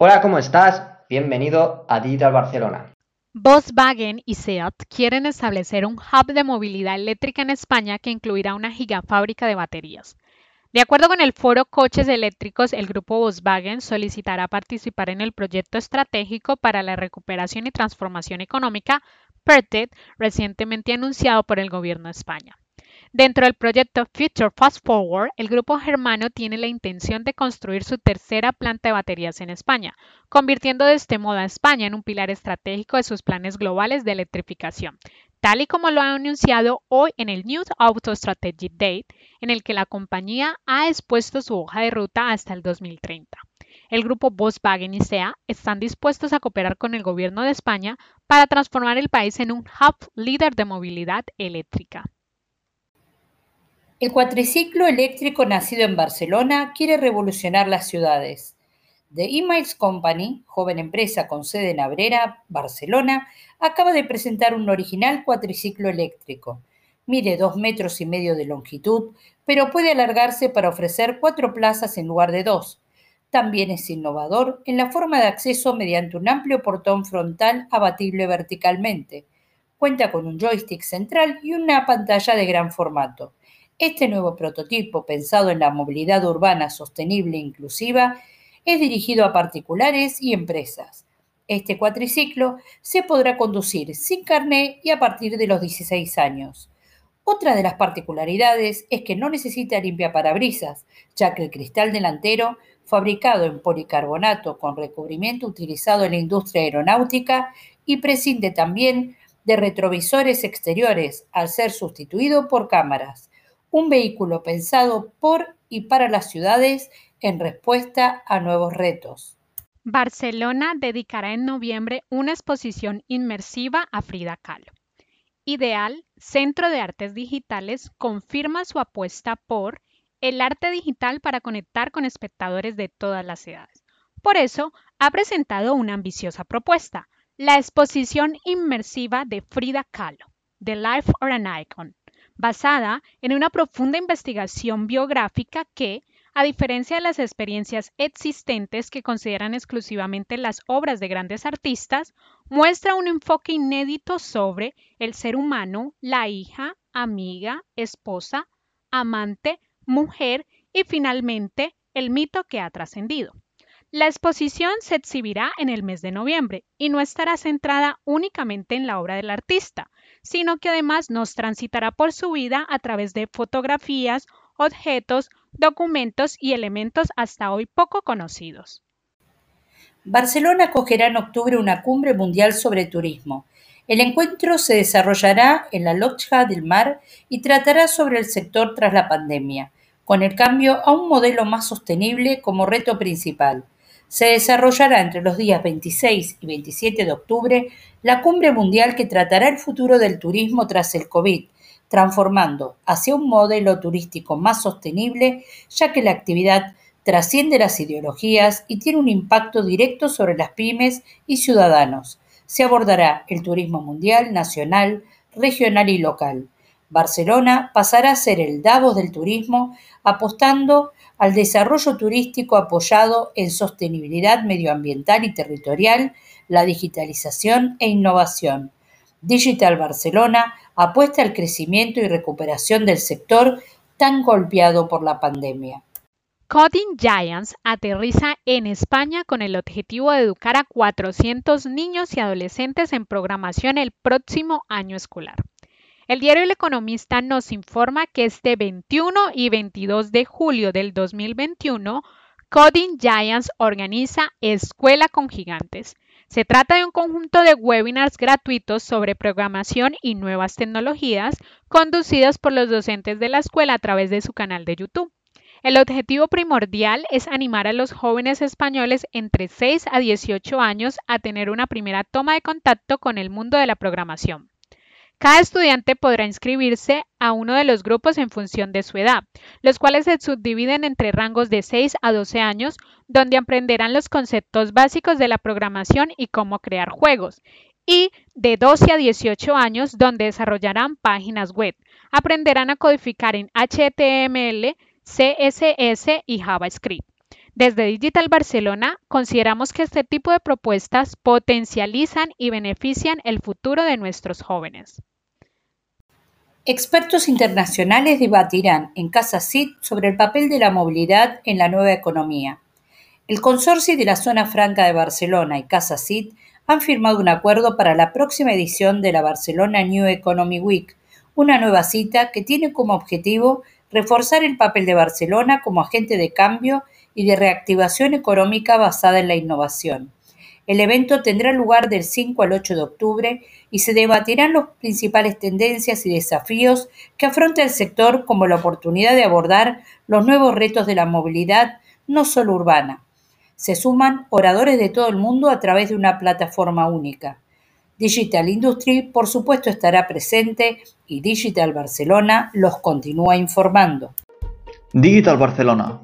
Hola, ¿cómo estás? Bienvenido a Digital Barcelona. Volkswagen y SEAT quieren establecer un hub de movilidad eléctrica en España que incluirá una gigafábrica de baterías. De acuerdo con el foro Coches Eléctricos, el grupo Volkswagen solicitará participar en el proyecto estratégico para la recuperación y transformación económica PERTED, recientemente anunciado por el gobierno de España. Dentro del proyecto Future Fast Forward, el grupo germano tiene la intención de construir su tercera planta de baterías en España, convirtiendo de este modo a España en un pilar estratégico de sus planes globales de electrificación, tal y como lo ha anunciado hoy en el News Auto Strategy Date, en el que la compañía ha expuesto su hoja de ruta hasta el 2030. El grupo Volkswagen y SEA están dispuestos a cooperar con el gobierno de España para transformar el país en un hub líder de movilidad eléctrica. El cuatriciclo eléctrico nacido en Barcelona quiere revolucionar las ciudades. The Emails Company, joven empresa con sede en Abrera, Barcelona, acaba de presentar un original cuatriciclo eléctrico. Mide dos metros y medio de longitud, pero puede alargarse para ofrecer cuatro plazas en lugar de dos. También es innovador en la forma de acceso mediante un amplio portón frontal abatible verticalmente. Cuenta con un joystick central y una pantalla de gran formato. Este nuevo prototipo, pensado en la movilidad urbana sostenible e inclusiva, es dirigido a particulares y empresas. Este cuatriciclo se podrá conducir sin carné y a partir de los 16 años. Otra de las particularidades es que no necesita limpia parabrisas, ya que el cristal delantero, fabricado en policarbonato con recubrimiento utilizado en la industria aeronáutica, y prescinde también de retrovisores exteriores al ser sustituido por cámaras un vehículo pensado por y para las ciudades en respuesta a nuevos retos. Barcelona dedicará en noviembre una exposición inmersiva a Frida Kahlo. Ideal, Centro de Artes Digitales, confirma su apuesta por el arte digital para conectar con espectadores de todas las edades. Por eso, ha presentado una ambiciosa propuesta, la exposición inmersiva de Frida Kahlo, The Life of an Icon, basada en una profunda investigación biográfica que, a diferencia de las experiencias existentes que consideran exclusivamente las obras de grandes artistas, muestra un enfoque inédito sobre el ser humano, la hija, amiga, esposa, amante, mujer y finalmente el mito que ha trascendido. La exposición se exhibirá en el mes de noviembre y no estará centrada únicamente en la obra del artista, sino que además nos transitará por su vida a través de fotografías, objetos, documentos y elementos hasta hoy poco conocidos. Barcelona acogerá en octubre una cumbre mundial sobre turismo. El encuentro se desarrollará en la Loja del Mar y tratará sobre el sector tras la pandemia, con el cambio a un modelo más sostenible como reto principal se desarrollará entre los días 26 y 27 de octubre la cumbre mundial que tratará el futuro del turismo tras el COVID, transformando hacia un modelo turístico más sostenible, ya que la actividad trasciende las ideologías y tiene un impacto directo sobre las pymes y ciudadanos. Se abordará el turismo mundial, nacional, regional y local. Barcelona pasará a ser el Davos del turismo, apostando al desarrollo turístico apoyado en sostenibilidad medioambiental y territorial, la digitalización e innovación. Digital Barcelona apuesta al crecimiento y recuperación del sector tan golpeado por la pandemia. Coding Giants aterriza en España con el objetivo de educar a 400 niños y adolescentes en programación el próximo año escolar. El diario El Economista nos informa que este 21 y 22 de julio del 2021, Coding Giants organiza Escuela con Gigantes. Se trata de un conjunto de webinars gratuitos sobre programación y nuevas tecnologías conducidos por los docentes de la escuela a través de su canal de YouTube. El objetivo primordial es animar a los jóvenes españoles entre 6 a 18 años a tener una primera toma de contacto con el mundo de la programación. Cada estudiante podrá inscribirse a uno de los grupos en función de su edad, los cuales se subdividen entre rangos de 6 a 12 años, donde aprenderán los conceptos básicos de la programación y cómo crear juegos, y de 12 a 18 años, donde desarrollarán páginas web. Aprenderán a codificar en HTML, CSS y JavaScript. Desde Digital Barcelona consideramos que este tipo de propuestas potencializan y benefician el futuro de nuestros jóvenes. Expertos internacionales debatirán en Casa CIT sobre el papel de la movilidad en la nueva economía. El consorcio de la Zona Franca de Barcelona y Casa CIT han firmado un acuerdo para la próxima edición de la Barcelona New Economy Week, una nueva cita que tiene como objetivo reforzar el papel de Barcelona como agente de cambio y de reactivación económica basada en la innovación. El evento tendrá lugar del 5 al 8 de octubre y se debatirán las principales tendencias y desafíos que afronta el sector como la oportunidad de abordar los nuevos retos de la movilidad no solo urbana. Se suman oradores de todo el mundo a través de una plataforma única. Digital Industry, por supuesto, estará presente y Digital Barcelona los continúa informando. Digital Barcelona,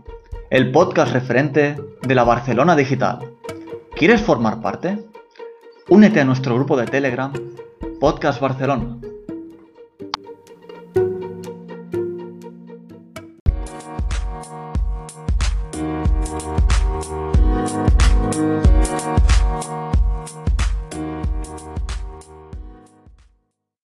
el podcast referente de la Barcelona Digital. ¿Quieres formar parte? Únete a nuestro grupo de Telegram, Podcast Barcelona.